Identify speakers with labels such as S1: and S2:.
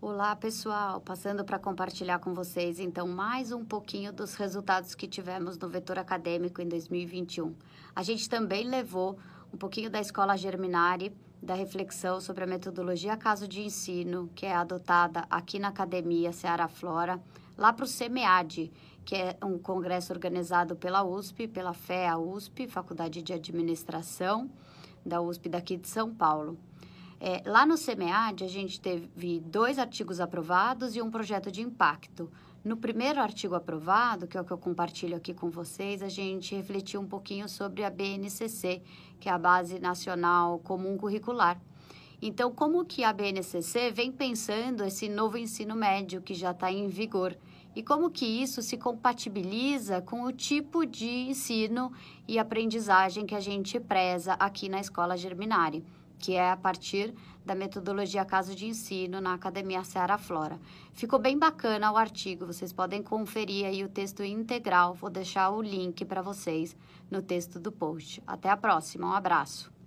S1: Olá, pessoal! Passando para compartilhar com vocês, então, mais um pouquinho dos resultados que tivemos no Vetor Acadêmico em 2021. A gente também levou um pouquinho da Escola Germinari, da reflexão sobre a metodologia caso de ensino, que é adotada aqui na Academia Seara Flora, lá para o SEMEAD, que é um congresso organizado pela USP, pela FEA USP, Faculdade de Administração da USP daqui de São Paulo. É, lá no SEMEAD, a gente teve dois artigos aprovados e um projeto de impacto. No primeiro artigo aprovado, que é o que eu compartilho aqui com vocês, a gente refletiu um pouquinho sobre a BNCC, que é a Base Nacional Comum Curricular. Então, como que a BNCC vem pensando esse novo ensino médio que já está em vigor e como que isso se compatibiliza com o tipo de ensino e aprendizagem que a gente preza aqui na Escola Germinari que é a partir da metodologia caso de ensino na Academia Seara Flora. Ficou bem bacana o artigo, vocês podem conferir aí o texto integral, vou deixar o link para vocês no texto do post. Até a próxima, um abraço.